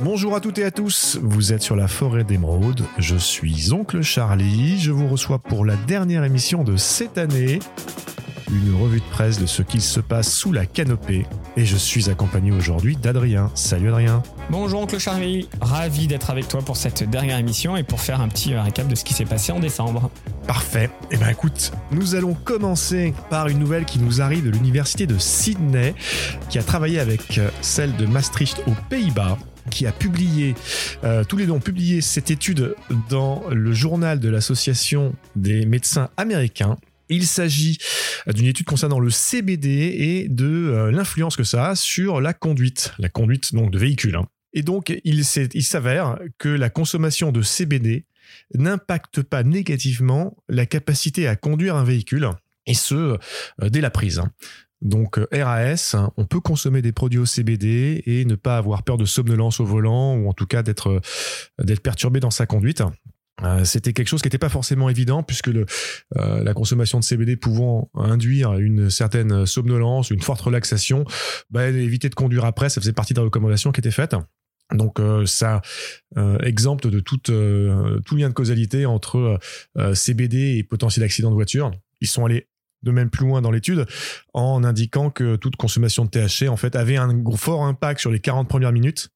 Bonjour à toutes et à tous, vous êtes sur la forêt d'émeraude, je suis Oncle Charlie, je vous reçois pour la dernière émission de cette année, une revue de presse de ce qu'il se passe sous la canopée, et je suis accompagné aujourd'hui d'Adrien. Salut Adrien. Bonjour Oncle Charlie, ravi d'être avec toi pour cette dernière émission et pour faire un petit récap de ce qui s'est passé en décembre. Parfait. Eh bien écoute, nous allons commencer par une nouvelle qui nous arrive de l'université de Sydney, qui a travaillé avec celle de Maastricht aux Pays-Bas qui a publié, euh, tous les deux ont publié cette étude dans le journal de l'Association des médecins américains. Il s'agit d'une étude concernant le CBD et de euh, l'influence que ça a sur la conduite, la conduite donc de véhicules. Hein. Et donc, il, s'avère que la consommation de CBD n'impacte pas négativement la capacité à conduire un véhicule, et ce, euh, dès la prise. Donc euh, RAS, on peut consommer des produits au CBD et ne pas avoir peur de somnolence au volant ou en tout cas d'être euh, d'être perturbé dans sa conduite. Euh, c'était quelque chose qui n'était pas forcément évident puisque la consommation de CBD pouvant induire une certaine somnolence, une forte relaxation, bah, éviter de conduire après, ça faisait partie des recommandations qui étaient faites. Donc ça exemple de tout, tout lien de causalité entre CBD et potentiel accident de voiture. Ils sont allés de même plus loin dans l'étude en indiquant que toute consommation de THC en fait avait un fort impact sur les 40 premières minutes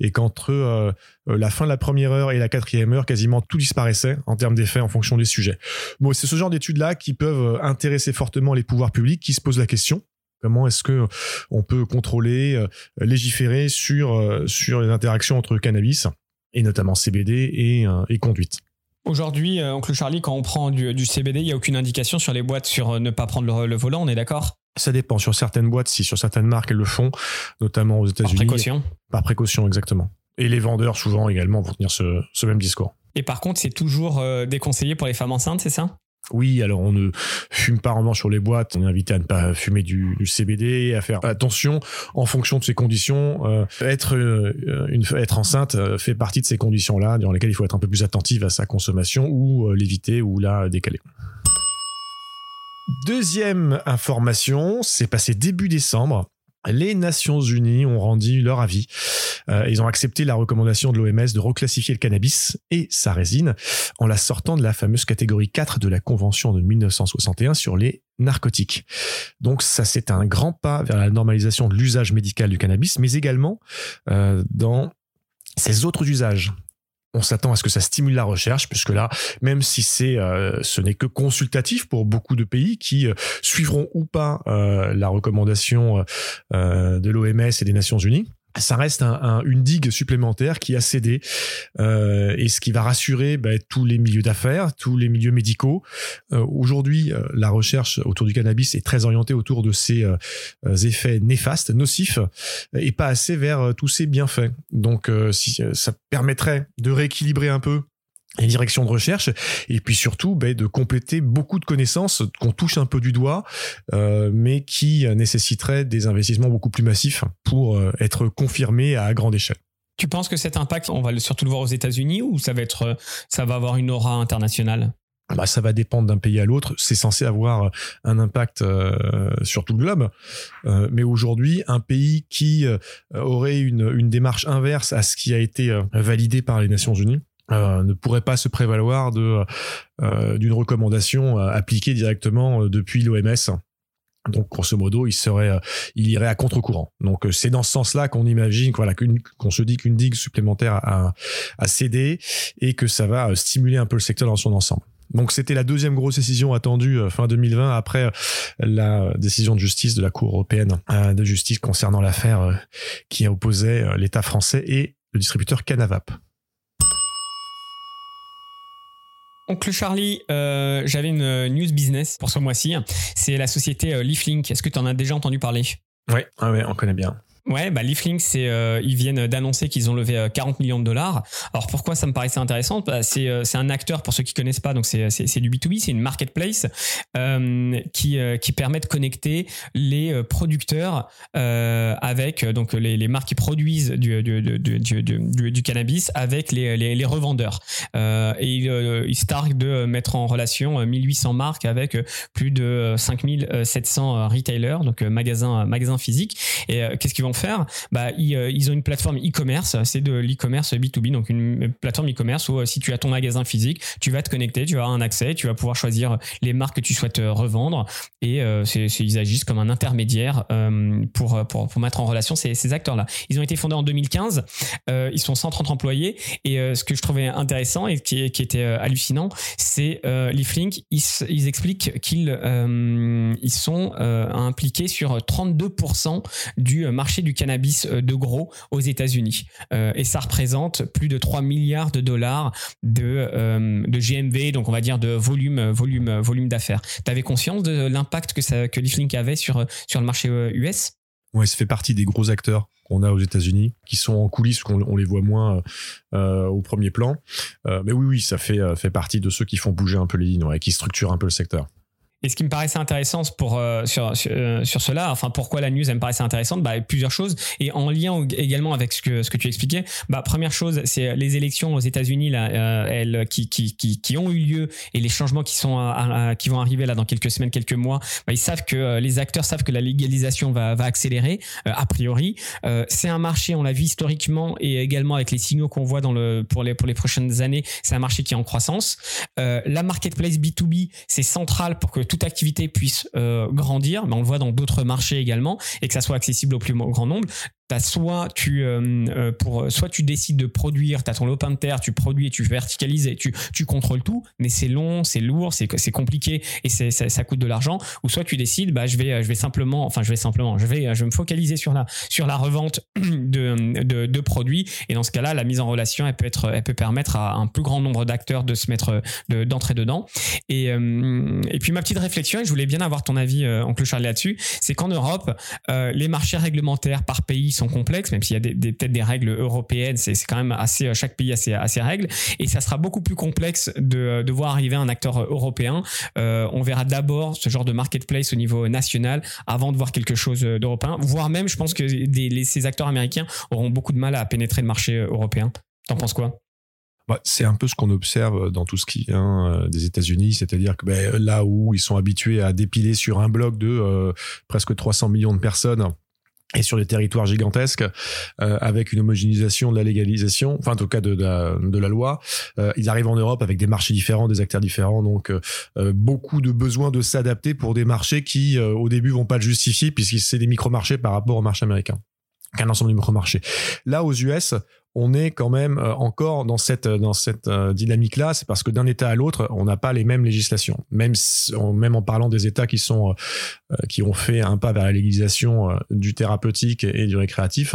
et qu'entre euh, euh, la fin de la première heure et la quatrième heure quasiment tout disparaissait en termes d'effets en fonction des sujets. Bon, c'est ce genre d'études là qui peuvent euh, intéresser fortement les pouvoirs publics qui se posent la question Comment est-ce que on peut contrôler, légiférer sur sur les interactions entre cannabis et notamment CBD et, et conduite Aujourd'hui, euh, oncle Charlie, quand on prend du, CBD, il n'y a aucune indication sur les boîtes sur euh, ne pas prendre le, volant, on est d'accord? Ça dépend. Sur certaines boîtes, si sur certaines marques, elles le font, notamment aux États-Unis. Par précaution? Par précaution, exactement. Et les vendeurs, souvent également, vont tenir ce, ce même discours. Et par contre, c'est toujours euh, déconseillé pour les femmes enceintes, c'est ça? Oui, alors on ne fume pas vraiment sur les boîtes. On est invité à ne pas fumer du, CBD, à faire attention en fonction de ces conditions. Euh, être euh, une être enceinte euh, fait partie de ces conditions-là, dans lesquelles il faut être un peu plus attentif à sa consommation ou l'éviter ou la décaler. Deuxième information, c'est passé début décembre les Nations Unies ont rendu leur avis. Euh, ils ont accepté la recommandation de l'OMS de reclassifier le cannabis et sa résine en la sortant de la fameuse catégorie 4 de la Convention de 1961 sur les narcotiques. Donc ça, c'est un grand pas vers la normalisation de l'usage médical du cannabis, mais également euh, dans ses autres usages on s'attend à ce que ça stimule la recherche, puisque là, même si c'est, euh, ce n'est que consultatif pour beaucoup de pays qui euh, suivront ou pas euh, la recommandation de l'OMS et des Nations Unies, ça reste une digue supplémentaire qui a cédé euh, et ce qui va rassurer bah, tous les milieux d'affaires, tous les milieux médicaux. Euh, aujourd'hui, euh, la recherche autour du cannabis est très orientée autour de ses effets néfastes, nocifs, et pas assez vers tous ses bienfaits. Donc, si, ça permettrait de rééquilibrer un peu les directions de recherche et puis surtout ben, de compléter beaucoup de connaissances qu'on touche un peu du doigt euh, mais qui nécessiteraient des investissements beaucoup plus massifs pour euh, être confirmés à grande échelle. Tu penses que cet impact, on va surtout le voir aux États-Unis ou ça va être, ça va avoir une aura internationale? Bah, ça va dépendre d'un pays à l'autre. C'est censé avoir un impact euh, sur tout le globe. mais aujourd'hui, un pays qui aurait une, une, démarche inverse à ce qui a été validé par les Nations Unies, euh, ne pourrait pas se prévaloir de euh, d'une recommandation euh, appliquée directement depuis l'OMS. Donc, grosso modo, il serait, il irait à contre-courant. Donc, c'est dans ce sens-là qu'on imagine, voilà, qu'on se dit qu'une digue supplémentaire a, a, cédé et que ça va stimuler un peu le secteur dans son ensemble. Donc, c'était la deuxième grosse décision attendue fin 2020 après la décision de justice de la Cour européenne de justice concernant l'affaire qui opposait l'État français et le distributeur Canavap. Oncle Charlie, euh, j'avais une euh, news business pour ce mois-ci. C'est la société euh, Leaflink. Est-ce que tu en as déjà entendu parler? Oui, on connaît bien. Ouais, bah Leaflink, euh, ils viennent d'annoncer qu'ils ont levé 40 euh, millions de dollars. Alors pourquoi ça me paraissait intéressant? Bah, C'est euh, c'est un acteur pour ceux qui connaissent pas, donc c'est c'est du B2B, c'est une marketplace qui qui permet de connecter les producteurs avec donc les, les marques qui produisent du du, du, du, du cannabis avec les les, revendeurs. et ils targuent de mettre en relation 1800 marques avec plus de 5700 retailers, donc magasins magasins physiques. Et qu'est-ce qu'ils vont faire bah, ils, ils ont une plateforme e-commerce, c'est de l'e-commerce B2B, donc une plateforme e-commerce où si tu as ton magasin physique, tu vas te connecter, tu vas avoir un accès, tu vas pouvoir choisir les marques que tu souhaites revendre et ils agissent comme un intermédiaire pour, pour, pour mettre en relation ces, ces acteurs-là. Ils ont été fondés en 2015, ils sont 130 employés et ce que je trouvais intéressant et qui, était hallucinant, c'est euh, Leaflink, ils, ils expliquent qu'ils euh, ils sont euh, impliqués sur 32% du marché du cannabis de gros aux États-Unis. et ça représente plus de 3 milliards de dollars de, de GMV, donc on va dire de volume, volume, volume d'affaires. Tu avais conscience de l'impact que, Leaflink avait sur, le marché US Ouais, ça fait partie des gros acteurs qu'on a aux États-Unis, qui sont en coulisses, qu'on on les voit moins euh, au premier plan. Euh, mais oui, oui, ça fait, euh, fait partie de ceux qui font bouger un peu les lignes, et qui structurent un peu le secteur. Et ce qui me paraissait intéressant pour euh, sur, euh, sur, cela, enfin pourquoi la news elle me paraissait intéressante, bah plusieurs choses et en lien également avec ce que ce que tu expliquais. Bah première chose, c'est les élections aux États-Unis euh, qui, qui qui ont eu lieu et les changements qui sont qui vont arriver là dans quelques semaines, quelques mois. Bah, ils savent que les acteurs savent que la légalisation va va accélérer a priori. c'est un marché, on l'a vu historiquement et également avec les signaux qu'on voit dans le pour les pour les prochaines années, c'est un marché qui est en croissance. la marketplace B2B, c'est central pour que toute activité puisse euh, grandir, mais on le voit dans d'autres marchés également, et que ça soit accessible au plus grand nombre soit tu euh, euh, pour soit tu décides de produire, tu as ton lopin de terre, tu produis et tu verticalises et tu tu contrôles tout, mais c'est long, c'est lourd, c'est compliqué et ça, coûte de l'argent. Ou soit tu décides bah je vais je vais simplement enfin je vais simplement je vais je me focaliser sur la sur la revente de, de, produits. Et dans ce cas-là la mise en relation elle peut être elle peut permettre à un plus grand nombre d'acteurs de se mettre d'entrer dedans. Et euh, et puis ma petite réflexion et je voulais bien avoir ton avis en oncle Charles là-dessus, c'est qu'en Europe les marchés réglementaires par pays sont complexes, même s'il y a des, peut-être des règles européennes, c'est quand même assez, euh, chaque pays a ses, règles, et ça sera beaucoup plus complexe de, de voir arriver un acteur européen. Euh, on verra d'abord ce genre de marketplace au niveau national avant de voir quelque chose d'européen, voire même, je pense que des, ces acteurs américains auront beaucoup de mal à pénétrer le marché européen. T'en penses quoi? Bah, c'est un peu ce qu'on observe dans tout ce qui vient euh, des États-Unis, c'est-à-dire que ben, là où ils sont habitués à dépiler sur un bloc de presque 300 millions de personnes, et sur des territoires gigantesques, euh, avec une homogénéisation de la légalisation, enfin en tout cas de, de, la, loi. Euh, ils arrivent en Europe avec des marchés différents, des acteurs différents, donc euh, beaucoup de besoins de s'adapter pour des marchés qui au début vont pas le justifier puisque c'est des micro-marchés par rapport au marché américain qu'un ensemble de micro-marchés. Là, aux US, on est quand même euh, encore dans cette dans cette euh, dynamique là c'est parce que d'un état à l'autre on n'a pas les mêmes législations même même en parlant des états qui sont euh, qui ont fait un pas vers la légalisation du thérapeutique et du récréatif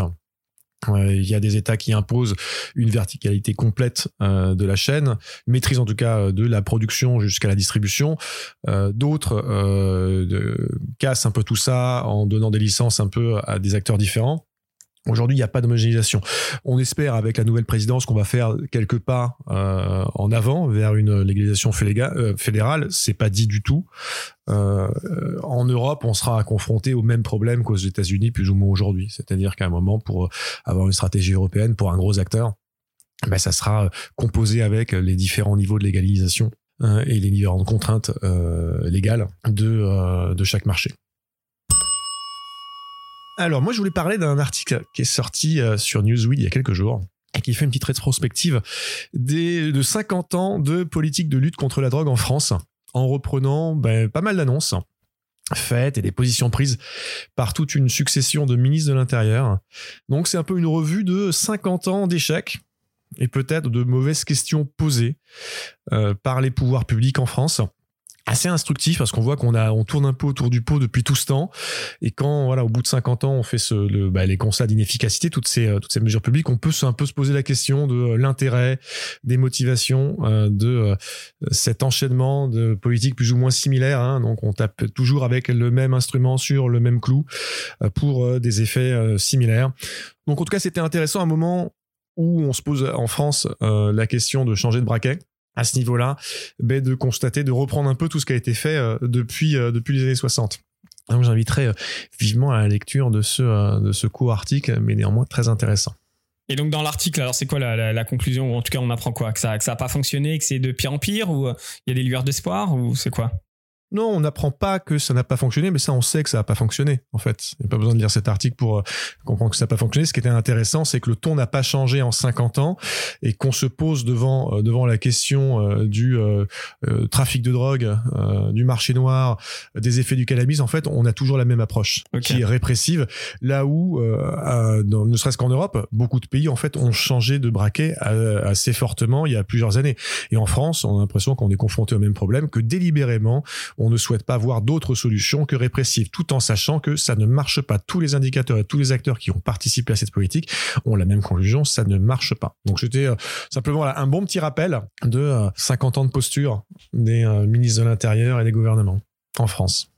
il y a des États qui imposent une verticalité complète de la chaîne, maîtrise en tout cas de la production jusqu'à la distribution. D'autres cassent un peu tout ça en donnant des licences un peu à des acteurs différents. Aujourd'hui, il n'y a pas d'homogénéisation. On espère avec la nouvelle présidence qu'on va faire quelques pas euh, en avant vers une légalisation euh, fédérale. C'est pas dit du tout. Euh, en Europe, on sera confronté au même problème qu'aux États-Unis, plus ou moins aujourd'hui. C'est-à-dire qu'à un moment, pour avoir une stratégie européenne pour un gros acteur, ben, ça sera composé avec les différents niveaux de légalisation et les différentes contraintes légales de, de chaque marché. Alors moi je voulais parler d'un article qui est sorti euh, sur Newsweek il y a quelques jours et qui fait une petite rétrospective des, de 50 ans de politique de lutte contre la drogue en France en reprenant ben, pas mal d'annonces faites et des positions prises par toute une succession de ministres de l'Intérieur. Donc c'est un peu une revue de 50 ans d'échecs et peut-être de mauvaises questions posées euh, par les pouvoirs publics en France assez instructif parce qu'on voit qu'on a on tourne un peu autour du pot depuis tout ce temps. Et quand voilà au bout de 50 ans on fait ce bah, les constats d'inefficacité toutes ces euh, toutes ces mesures publiques on peut un peu se poser la question de euh, l'intérêt des motivations euh, de cet enchaînement de politiques plus ou moins similaires hein. donc on tape toujours avec le même instrument sur le même clou pour des effets similaires. Donc en tout cas c'était intéressant un moment où on se pose en France la question de changer de braquet à ce niveau-là, de constater, de reprendre un peu tout ce qui a été fait euh, depuis, euh, depuis les années 60. Donc j'inviterai euh, vivement à la lecture de ce, de ce court article, mais néanmoins très intéressant. Et donc dans l'article, alors c'est quoi la, conclusion? Ou en tout cas on apprend quoi? Que ça, que ça pas fonctionné, que c'est de pire en pire ou il y a des lueurs d'espoir ou c'est quoi? Non, on n'apprend pas que ça n'a pas fonctionné, mais ça, on sait que ça n'a pas fonctionné, en fait. Il n'y a pas besoin de lire cet article pour euh, comprendre que ça n'a pas fonctionné. Ce qui était intéressant, c'est que le ton n'a pas changé en 50 ans et qu'on se pose devant, euh, devant la question euh, du trafic de drogue, du marché noir, des effets du cannabis. En fait, on a toujours la même approche qui est répressive. Là où, ne serait-ce qu'en Europe, beaucoup de pays, en fait, ont changé de braquet assez fortement il y a plusieurs années. Et en France, on a l'impression qu'on est confronté au même problème, que délibérément, on ne souhaite pas voir d'autres solutions que répressives, tout en sachant que ça ne marche pas. Tous les indicateurs et tous les acteurs qui ont participé à cette politique ont la même conclusion, ça ne marche pas. Donc c'était euh, simplement un bon petit rappel de 50 euh, ans de posture des euh, ministres de l'Intérieur et des gouvernements en France.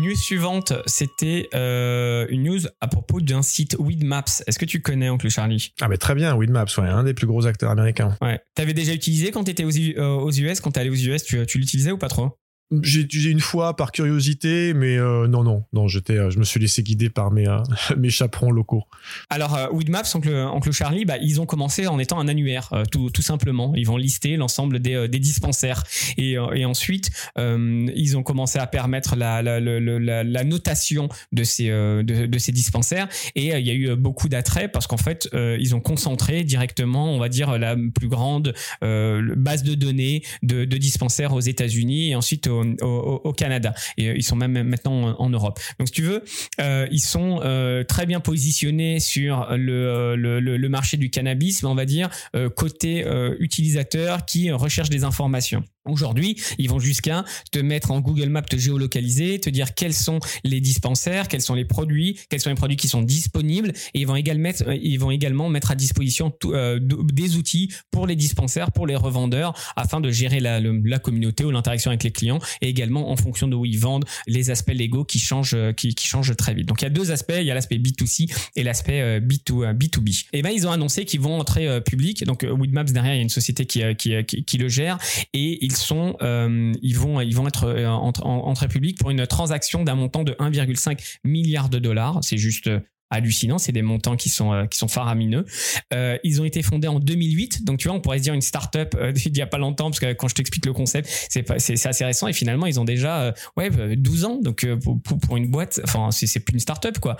News suivante, c'était une news à propos d'un site Weedmaps. Est-ce que tu connais, Oncle Charlie? Ah, mais très bien, Weedmaps, ouais, un des plus gros acteurs américains. Ouais. T'avais déjà utilisé quand t'étais aux, aux US, quand t'allais aux US, tu, tu l'utilisais ou pas trop? J'ai utilisé une fois par curiosité, mais euh, non, non, non, euh, je me suis laissé guider par mes, euh, mes chaperons locaux. Alors, Weedmaps, oncle, oncle Charlie, bah, ils ont commencé en étant un annuaire, tout, simplement. Ils vont lister l'ensemble des, dispensaires. Et, et ensuite, ils ont commencé à permettre la, la, la, la notation de ces, de, de, ces dispensaires. Et il y a eu beaucoup d'attrait parce qu'en fait, ils ont concentré directement, on va dire, la plus grande base de données de, de dispensaires aux États-Unis et ensuite au Canada et euh, ils sont même maintenant en, Europe. Donc si tu veux, euh, ils sont euh, très bien positionnés sur le, le, le, marché du cannabis, on va dire côté utilisateur qui recherche des informations. Aujourd'hui, ils vont jusqu'à te mettre en Google Maps, te géolocaliser, te dire quels sont les dispensaires, quels sont les produits, quels sont les produits qui sont disponibles, et ils vont également mettre, euh, ils vont également mettre à disposition euh, des outils pour les dispensaires, pour les revendeurs, afin de gérer la, communauté ou l'interaction avec les clients, et également en fonction de où ils vendent, les aspects légaux qui changent, euh, qui, changent très vite. Donc il y a deux aspects, il y a l'aspect B2C et l'aspect B2, B2B. Et ben ils ont annoncé qu'ils vont entrer public. Donc Weedmaps derrière, il y a une société qui, qui, qui, le gère, et sont, euh, ils vont, ils vont être euh, en, en, en, public pour une transaction d'un montant de 1,5 milliard de dollars. C'est juste hallucinant. C'est des montants qui sont euh, qui sont faramineux. Euh, ils ont été fondés en 2008, donc tu vois, on pourrait se dire une startup euh, il y a pas longtemps parce que quand je t'explique le concept, c'est c'est assez récent et finalement ils ont déjà ouais 12 ans. Donc pour, pour, une boîte, enfin c'est plus une startup quoi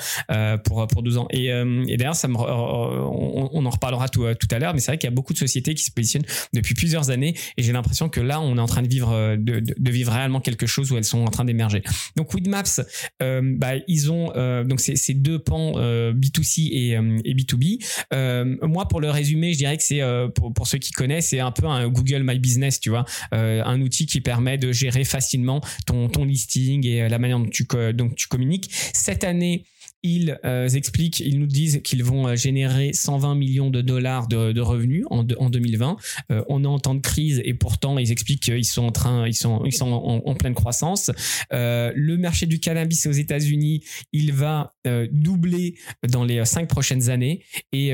pour pour 12 ans. Et, et d'ailleurs ça me on, en reparlera tout, tout à l'heure, mais c'est vrai qu'il y a beaucoup de sociétés qui se positionnent depuis plusieurs années et j'ai l'impression que là on est en train de vivre de, de, vivre réellement quelque chose où elles sont en train d'émerger. Donc Weedmaps, bah ils ont donc ces deux pans B2C et, euh, et B2B. Euh, moi, pour le résumer, je dirais que c'est pour, ceux qui connaissent, c'est un peu un Google My Business, tu vois, un outil qui permet de gérer facilement ton, ton listing et la manière dont tu, dont tu communiques. Cette année, ils euh, expliquent, ils nous disent qu'ils vont euh, générer 120 millions de dollars de, revenus en, en 2020. Euh, on est en temps de crise et pourtant ils expliquent qu'ils sont en train, ils sont, ils sont en, pleine croissance. Le marché du cannabis aux États-Unis, il va doubler dans les cinq prochaines années et,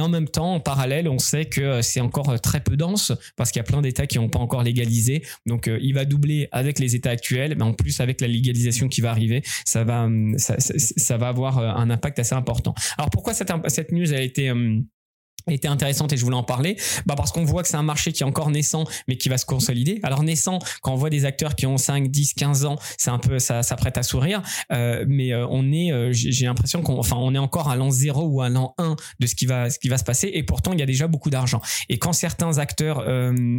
en même temps, en parallèle, on sait que c'est encore très peu dense parce qu'il y a plein d'États qui n'ont pas encore légalisé. Donc il va doubler avec les États actuels, mais en plus avec la légalisation qui va arriver, ça va, ça ça va avoir euh, un impact assez important. Alors pourquoi cette, cette news a été euh, était intéressante et je voulais en parler. Bah parce qu'on voit que c'est un marché qui est encore naissant mais qui va se consolider. Alors naissant quand on voit des acteurs qui ont 5 10 15 ans c'est un peu ça, ça prête à sourire. Euh, mais euh, on est euh, j'ai l'impression qu'on enfin on est encore à l'an 0 ou à l'an 1 de ce qui va ce qui va se passer. Et pourtant il y a déjà beaucoup d'argent. Et quand certains acteurs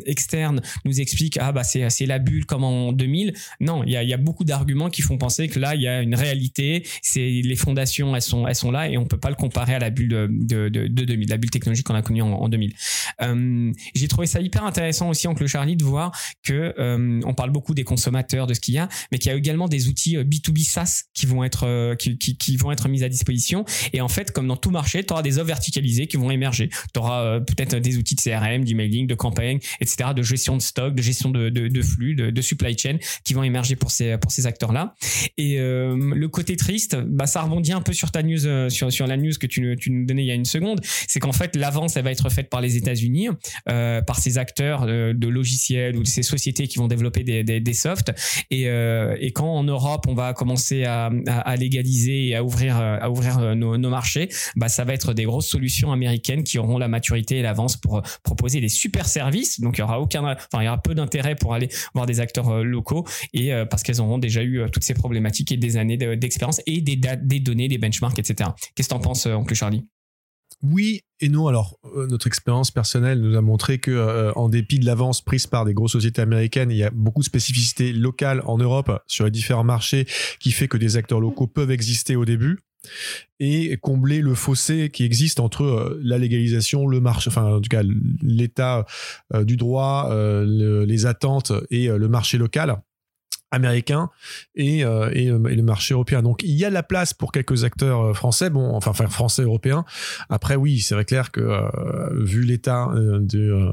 externes nous expliquent ah bah c'est c'est la bulle comme en 2000 non il y a, il y a beaucoup d'arguments qui font penser que là il y a une réalité. C'est les fondations elles sont elles sont là et on peut pas le comparer à la bulle de, de, de, de 2000 la bulle technologique qu'on a connu en, 2000. Euh, j'ai trouvé ça hyper intéressant aussi, Oncle Charlie, de voir que euh, on parle beaucoup des consommateurs, de ce qu'il y a, mais qu'il y a également des outils B2B euh, SaaS qui vont être qui, vont être mis à disposition. Et en fait, comme dans tout marché, tu auras des offres verticalisées qui vont émerger. Tu auras peut-être des outils de CRM, d'emailing, de campagne, etc., de gestion de stock, de gestion de, flux, de, supply chain qui vont émerger pour ces pour ces acteurs-là. Et le côté triste, bah ça rebondit un peu sur la news que tu nous donnais il y a une seconde, c'est qu'en fait l'avance, elle va être faite par les États-Unis, euh, par ces acteurs de, logiciels ou de ces sociétés qui vont développer des, softs. Et, euh, et, quand en Europe, on va commencer à, légaliser et à ouvrir, nos, marchés, bah, ça va être des grosses solutions américaines qui auront la maturité et l'avance pour proposer des super services. Donc, il y aura aucun, enfin, il y aura peu d'intérêt pour aller voir des acteurs locaux et parce qu'elles auront déjà eu toutes ces problématiques et des années d'expérience et des, des données, des benchmarks, etc. Qu'est-ce que tu en penses, oncle Charlie? Oui et non. Alors, euh, notre expérience personnelle nous a montré que, euh, en dépit de l'avance prise par des grosses sociétés américaines, il y a beaucoup de spécificités locales en Europe sur les différents marchés qui fait que des acteurs locaux peuvent exister au début et combler le fossé qui existe entre euh, la légalisation, le marché, enfin en tout cas l'état du droit, les attentes et le marché local américain et, euh, et, et, le marché européen. Donc il y a la place pour quelques acteurs euh, français, bon, enfin, français européens. Après oui, c'est vrai clair que euh, vu l'état euh, de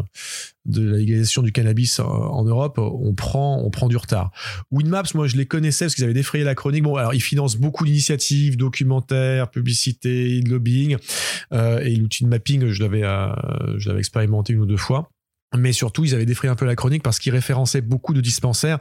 de la légalisation du cannabis en Europe, on prend, on prend du retard. Winmaps, moi, je les connaissais parce qu'ils avaient défrayé la chronique. Bon, alors, ils financent beaucoup d'initiatives, documentaires, publicité, lobbying. Euh, et l'outil de mapping, je l'avais, euh, je l'avais expérimenté une ou deux fois mais surtout ils avaient défrayé un peu la chronique parce qu'ils référençaient beaucoup de dispensaires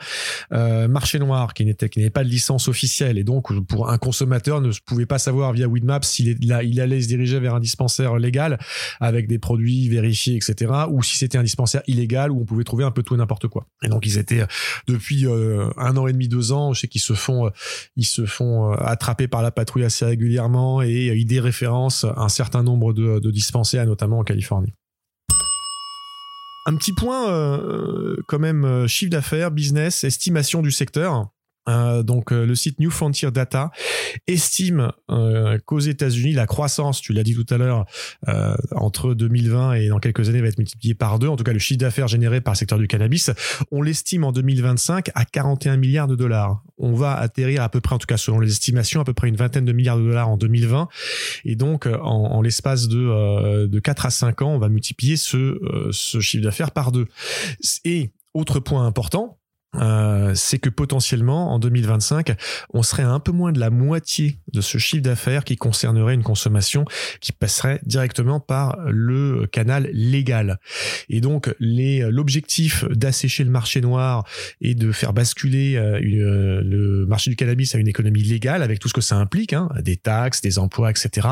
euh, marché noir qui n'était qui n'avait pas de licence officielle. Et donc pour un consommateur ne pouvait pas savoir via Weedmaps s'il il allait se diriger vers un dispensaire légal avec des produits vérifiés etc ou si c'était un dispensaire illégal où on pouvait trouver un peu tout et n'importe quoi. Et donc ils étaient depuis euh, un an et demi deux ans je sais qu'ils se font ils se font euh, attraper par la patrouille assez régulièrement et ils déréférencent un certain nombre de dispensaires notamment en Californie un petit point euh, quand même euh, chiffre d'affaires, business, estimation du secteur. Euh, donc euh, le site New Frontier Data estime euh, qu'aux États-Unis la croissance, tu l'as dit tout à l'heure, entre 2020 et dans quelques années va être multipliée par deux. En tout cas, le chiffre d'affaires généré par le secteur du cannabis, on l'estime en 2025 à 41 milliards de dollars. On va atterrir à peu près, en tout cas selon les estimations, à peu près une vingtaine de milliards de dollars en 2020. Et donc en, l'espace de, de 4 à 5 ans, on va multiplier ce chiffre d'affaires par deux. Et autre point important, euh, c'est que potentiellement en 2025, on serait à un peu moins de la moitié de ce chiffre d'affaires qui concernerait une consommation qui passerait directement par le canal légal. Et donc l'objectif d'assécher le marché noir et de faire basculer euh, euh, le marché du cannabis à une économie légale avec tout ce que ça implique, hein, des taxes, des emplois, etc.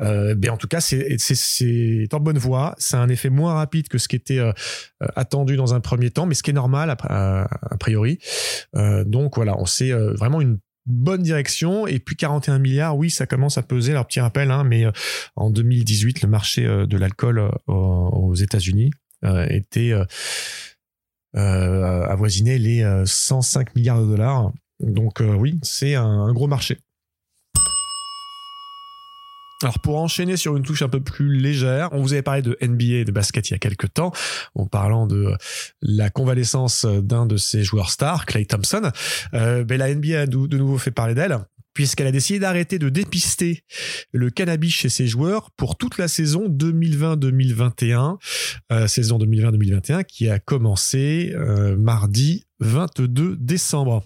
Euh, ben en tout cas, c'est en bonne voie. C'est un effet moins rapide que ce qui était attendu dans un premier temps, mais ce qui est normal après a Euh, donc voilà, on sait euh, vraiment une bonne direction. Et puis 41 milliards oui ça commence à peser. Alors petit rappel hein, mais euh, en 2018 le marché de l'alcool aux États-Unis était avoisinait les 105 milliards de dollars. Donc oui c'est un, gros marché alors pour enchaîner sur une touche un peu plus légère, on vous avait parlé de NBA et de basket il y a quelques temps, en parlant de la convalescence d'un de ses joueurs stars, Clay Thompson. Euh, ben la NBA a de nouveau fait parler d'elle puisqu'elle a décidé d'arrêter de dépister le cannabis chez ses joueurs pour toute la saison 2020-2021, euh, saison 2020-2021 qui a commencé euh, mardi 22 décembre.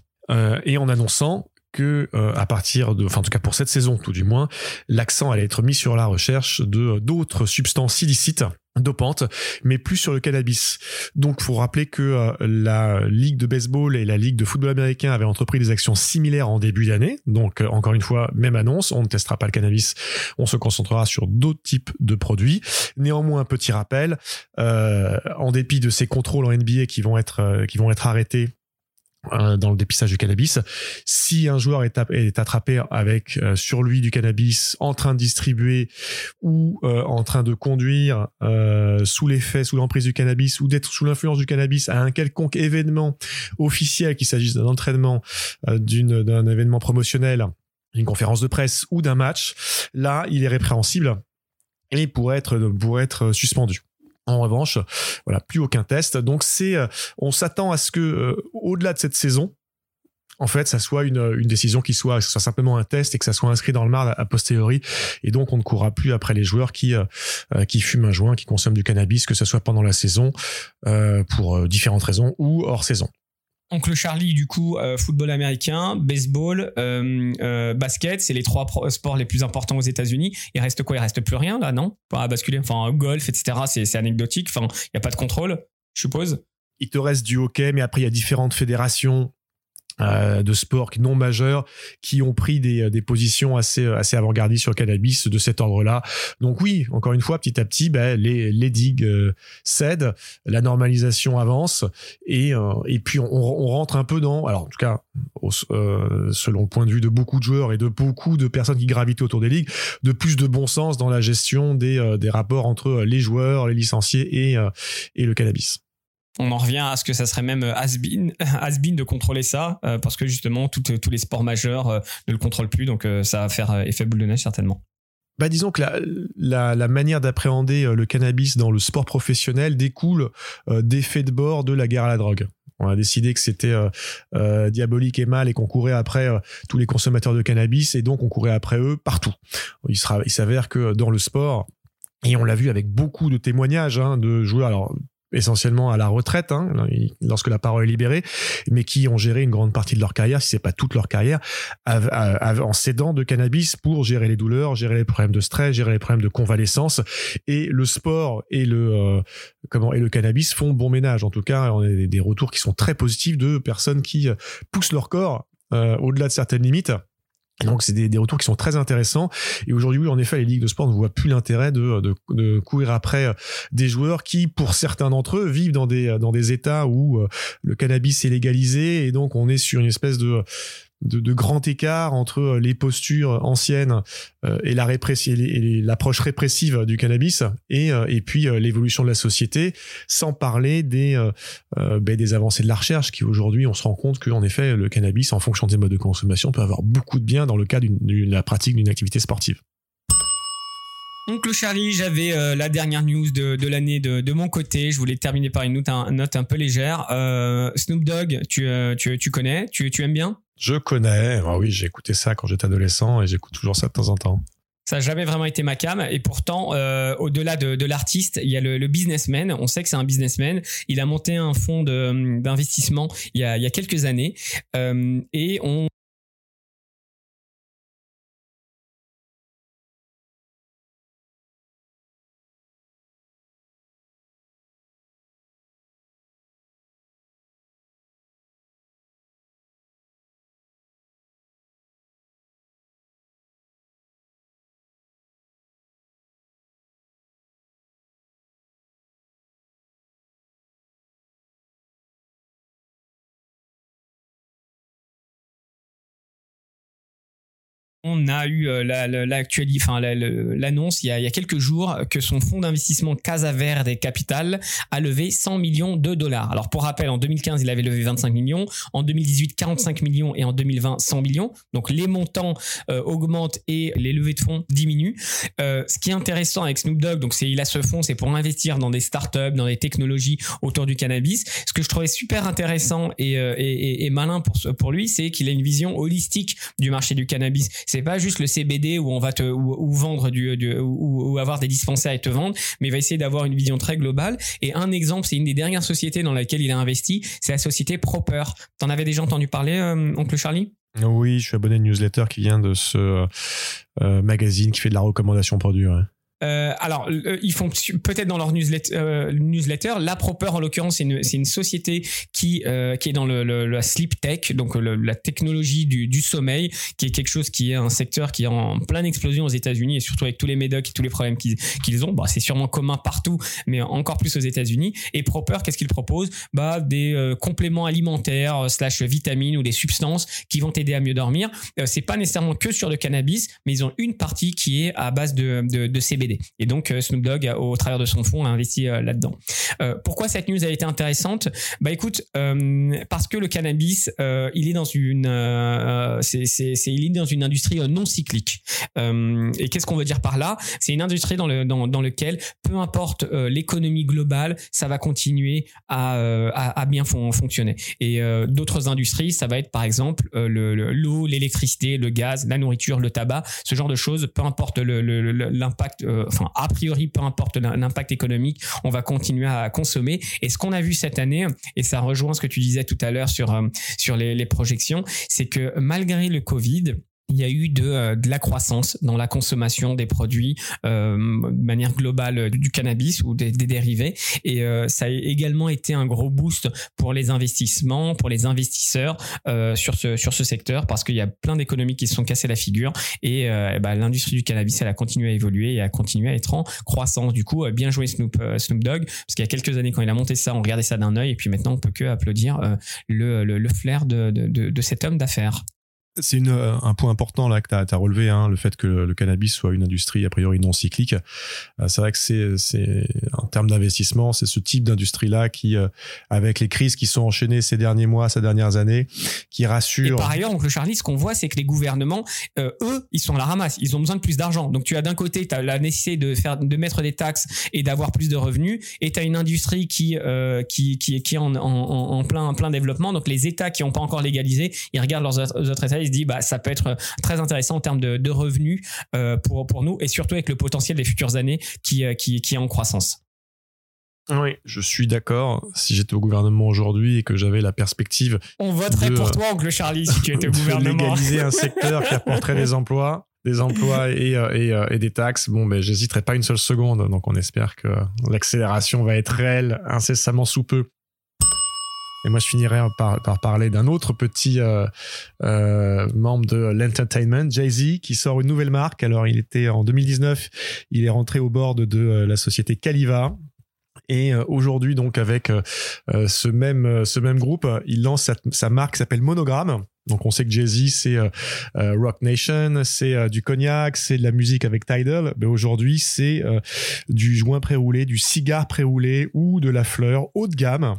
Et en annonçant que euh, à partir de, enfin en tout cas pour cette saison tout du moins, l'accent allait être mis sur la recherche de d'autres substances illicites dopantes, mais plus sur le cannabis. Donc, faut rappeler que euh, la ligue de baseball et la ligue de football américain avaient entrepris des actions similaires en début d'année. Donc, euh, encore une fois, même annonce, on ne testera pas le cannabis, on se concentrera sur d'autres types de produits. Néanmoins, un petit rappel, en dépit de ces contrôles en NBA qui vont être qui vont être arrêtés euh, dans le dépistage du cannabis. Si un joueur est, est attrapé avec euh, sur lui du cannabis en train de distribuer ou euh, en train de conduire sous l'effet, sous l'emprise du cannabis ou d'être sous l'influence du cannabis à un quelconque événement officiel, qu'il s'agisse d'un entraînement, d'une, d'un événement promotionnel, d'une conférence de presse ou d'un match, là, il est répréhensible et pourrait être, pourrait être suspendu. En revanche, voilà, plus aucun test. Donc c'est, euh, on s'attend à ce que, euh, au-delà de cette saison, en fait, ça soit une, décision qui soit, soit simplement un test et que ça soit inscrit dans le marbre a posteriori. Et donc, on ne courra plus après les joueurs qui, euh, qui fument un joint, qui consomment du cannabis, que ce soit pendant la saison, pour différentes raisons ou hors saison. Oncle Charlie, du coup, football américain, baseball, basket, c'est les trois sports les plus importants aux États-Unis. Il reste quoi? Il reste plus rien là, non? Pas à basculer. Enfin, golf, etc. C'est anecdotique. Enfin, il n'y a pas de contrôle, je suppose. Il te reste du hockey, mais après il y a différentes fédérations euh, de sport non majeurs qui ont pris des, des positions assez assez avant-gardistes sur le cannabis de cet ordre-là. Donc oui, encore une fois, petit à petit, ben, les, les digues euh, cèdent, la normalisation avance et, euh, et puis on, on, rentre un peu dans, alors en tout cas, selon le point de vue de beaucoup de joueurs et de beaucoup de personnes qui gravitent autour des ligues, de plus de bon sens dans la gestion des, des rapports entre les joueurs, les licenciés et, et le cannabis on en revient à ce que ça serait même has-been has de contrôler ça, euh, parce que justement, tous les sports majeurs euh, ne le contrôlent plus, donc euh, ça va faire effet boule de neige certainement. Bah disons que la, la, manière d'appréhender le cannabis dans le sport professionnel découle d'effets de bord de la guerre à la drogue. On a décidé que c'était diabolique et mal et qu'on courait après tous les consommateurs de cannabis et donc on courait après eux partout. Il, sera, il s'avère que dans le sport, et on l'a vu avec beaucoup de témoignages hein, de joueurs, alors essentiellement à la retraite, hein, lorsque la parole est libérée, mais qui ont géré une grande partie de leur carrière, si c'est pas toute leur carrière, en s'aidant de cannabis pour gérer les douleurs, gérer les problèmes de stress, gérer les problèmes de convalescence. Et le sport et le euh, comment et le cannabis font bon ménage. En tout cas, on a des retours qui sont très positifs de personnes qui poussent leur corps euh, au-delà de certaines limites donc c'est des, retours qui sont très intéressants. Et aujourd'hui, oui, en effet, les ligues de sport ne voient plus l'intérêt de, de, de, courir après euh, des joueurs qui, pour certains d'entre eux, vivent dans des dans des États où euh, le cannabis est légalisé et donc on est sur une espèce de de, de grand écart entre euh, les postures anciennes euh, et la et l'approche répressive du cannabis et, euh, et puis l'évolution de la société, sans parler des, ben, des avancées de la recherche qui aujourd'hui on se rend compte qu'en effet le cannabis en fonction des modes de consommation peut avoir beaucoup de bien dans le cas de la pratique d'une activité sportive. Oncle Charlie, j'avais la dernière news de, de l'année de, de, mon côté. Je voulais terminer par une note un, note un peu légère. Snoop Dogg, tu, tu, tu connais? Tu, tu aimes bien? Je connais. Ah oui, j'ai écouté ça quand j'étais adolescent et j'écoute toujours ça de temps en temps. Ça n'a jamais vraiment été ma cam. Et pourtant, euh, au-delà de, l'artiste, il y a le, businessman. On sait que c'est un businessman. Il a monté un fonds d'investissement il, y a quelques années. Euh, et on On a eu euh, enfin l'annonce il, y a quelques jours que son fonds d'investissement Casa Verde Capital a levé 100 millions de dollars. Alors pour rappel, en 2015 il avait levé 25 millions, en 2018 45 millions et en 2020 100 millions. Donc les montants euh, augmentent et les levées de fonds diminuent. Euh, ce qui est intéressant avec Snoop Dogg, donc c'est il a ce fonds, c'est pour investir dans des startups, dans des technologies autour du cannabis. Ce que je trouvais super intéressant et, malin pour lui, c'est qu'il a une vision holistique du marché du cannabis c'est pas juste le CBD où on va te vendre du, ou, avoir des dispensaires et te vendre, mais il va essayer d'avoir une vision très globale. Et un exemple, c'est une des dernières sociétés dans laquelle il a investi, c'est la société Proper. T'en avais déjà entendu parler, euh, oncle Charlie? Oui, je suis abonné à une newsletter qui vient de ce euh, magazine qui fait de la recommandation produit. Euh, alors, euh, ils font peut-être dans leur newsletter, euh, newsletter. La Proper, en l'occurrence, c'est une, une, société qui, euh, qui est dans le, le, la sleep tech, donc la technologie du, du, sommeil, qui est quelque chose qui est un secteur qui est en pleine explosion aux États-Unis et surtout avec tous les médocs et tous les problèmes qu'ils ont. Bah, c'est sûrement commun partout, mais encore plus aux États-Unis. Et Proper, qu'est-ce qu'ils proposent bah, Des euh, compléments alimentaires slash vitamines ou des substances qui vont t'aider à mieux dormir. c'est pas nécessairement que sur le cannabis, mais ils ont une partie qui est à base de, de, de CBD. Et donc euh, Snoop Dogg, au travers de son fonds, a investi euh, là-dedans. Euh, pourquoi cette news a été intéressante? Bah écoute, parce que le cannabis, il est dans une, c'est, il est dans une industrie non cyclique. et qu'est-ce qu'on veut dire par là? C'est une industrie dans le dans, dans lequel, peu importe l'économie globale, ça va continuer à, à, bien fonctionner. Et d'autres industries, ça va être par exemple le, l'eau, l'électricité, le gaz, la nourriture, le tabac, ce genre de choses. Peu importe l'impact enfin a priori, peu importe l'impact économique, on va continuer à consommer. Et ce qu'on a vu cette année, et ça rejoint ce que tu disais tout à l'heure sur sur les, les projections, c'est que malgré le Covid, il y a eu de, euh, de, la croissance dans la consommation des produits euh, de manière globale euh, du cannabis ou des, dérivés. Et ça a également été un gros boost pour les investissements pour les investisseurs sur ce sur ce secteur parce qu'il y a plein d'économies qui se sont cassées la figure. Et, et bah, l'industrie du cannabis elle a continué à évoluer et a continué à être en croissance. Du coup bien joué Snoop Snoop Dogg parce qu'il y a quelques années quand il a monté ça on regardait ça d'un œil. Et puis maintenant on peut que applaudir le, flair de cet homme d'affaires c'est euh, un point important là que tu as, relevé, hein, le fait que le cannabis soit une industrie a priori non cyclique. Euh, c'est vrai que c'est, en termes d'investissement, c'est ce type d'industrie-là qui, euh, avec les crises qui sont enchaînées ces derniers mois, ces dernières années, qui rassure. Et par ailleurs, donc le Charlie, ce qu'on voit, c'est que les gouvernements, eux, ils sont à la ramasse. Ils ont besoin de plus d'argent. Donc tu as d'un côté, la nécessité de faire, de mettre des taxes et d'avoir plus de revenus, et tu as une industrie qui, qui, qui, est en, en, en, plein, plein développement. Donc les États qui n'ont pas encore légalisé, ils regardent leurs autres États il se dit bah ça peut être très intéressant en termes de, de revenus euh, pour pour nous et surtout avec le potentiel des futures années qui euh, qui, qui est en croissance. Oui, je suis d'accord. Si j'étais au gouvernement aujourd'hui et que j'avais la perspective, on voterait pour toi, oncle Charlie, si tu étais au gouvernement. légaliser un secteur qui apporterait des emplois, des emplois et, euh, et, et des taxes. Bon, ben j'hésiterai pas une seule seconde. Donc on espère que l'accélération va être réelle incessamment sous peu. Et moi, je finirai par, par parler d'un autre petit euh, euh, membre de l'entertainment, Jay-Z, qui sort une nouvelle marque. Alors, il était en 2019, il est rentré au bord de euh, la société Caliva, et euh, aujourd'hui, donc avec euh, ce même ce même groupe, il lance sa, sa marque qui s'appelle Monogram. Donc on sait que Jay-Z c'est euh, Rock Nation, c'est du cognac, c'est de la musique avec Tidal. Mais aujourd'hui c'est du joint pré-roulé, du cigare pré-roulé ou de la fleur haut de gamme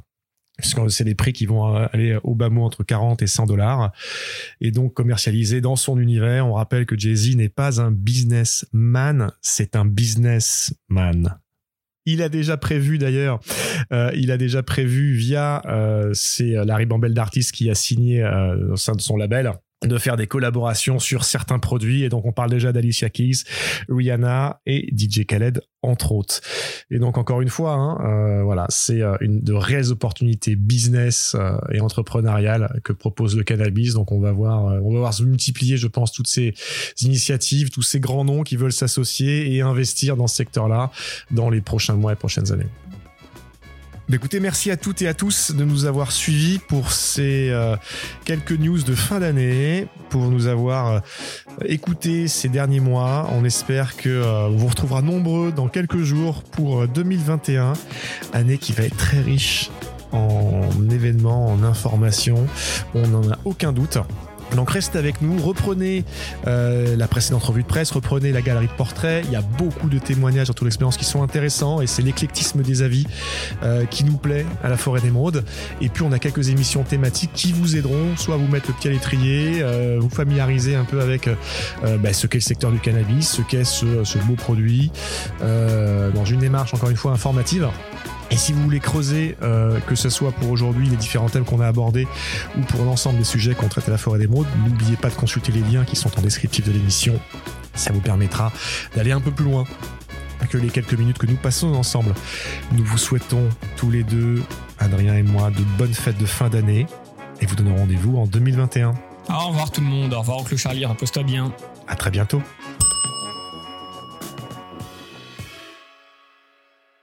c'est des prix qui vont aller au bas mot entre 40 et 100 dollars, et donc commercialisé dans son univers. On rappelle que Jay-Z n'est pas un businessman, c'est un businessman. Il a déjà prévu d'ailleurs, euh, il a déjà prévu via euh, c'est la ribambelle d'artistes qui a signé euh, au sein de son label de faire des collaborations sur certains produits et donc on parle déjà d'Alicia Keys, Rihanna et DJ Khaled entre autres. Et donc encore une fois, hein, euh, voilà, c'est euh, une de réelles opportunités business euh, et entrepreneuriales que propose le cannabis. Donc on va voir, on va voir se multiplier, je pense, toutes ces initiatives, tous ces grands noms qui veulent s'associer et investir dans ce secteur-là dans les prochains mois et prochaines années. Bah, écoutez, merci à toutes et à tous de nous avoir suivis pour ces euh, quelques news de fin d'année, pour nous avoir euh, écoutés ces derniers mois. On espère que euh, vous retrouvera nombreux dans quelques jours pour 2021, année qui va être très riche en événements, en informations. On n'en a aucun doute. Donc restez avec nous, reprenez euh, la précédente revue de presse, reprenez la galerie de portraits. Il y a beaucoup de témoignages dans toute l'expérience qui sont intéressants et c'est l'éclectisme des avis euh, qui nous plaît à la Forêt d'Émeraude. Et puis on a quelques émissions thématiques qui vous aideront soit à vous mettre le pied à l'étrier, euh, vous familiariser un peu avec bah, ce qu'est le secteur du cannabis, ce qu'est ce, ce, beau produit, dans une démarche encore une fois informative. Et si vous voulez creuser, euh, que ce soit pour aujourd'hui les différents thèmes qu'on a abordés ou pour l'ensemble des sujets qu'on traite à la forêt d'émeraude, n'oubliez pas de consulter les liens qui sont en descriptif de l'émission. Ça vous permettra d'aller un peu plus loin que les quelques minutes que nous passons ensemble. Nous vous souhaitons tous les deux, Adrien et moi, de bonnes fêtes de fin d'année et vous donnons rendez-vous en 2021. Au revoir tout le monde, au revoir oncle Charlie, repose-toi bien. À très bientôt.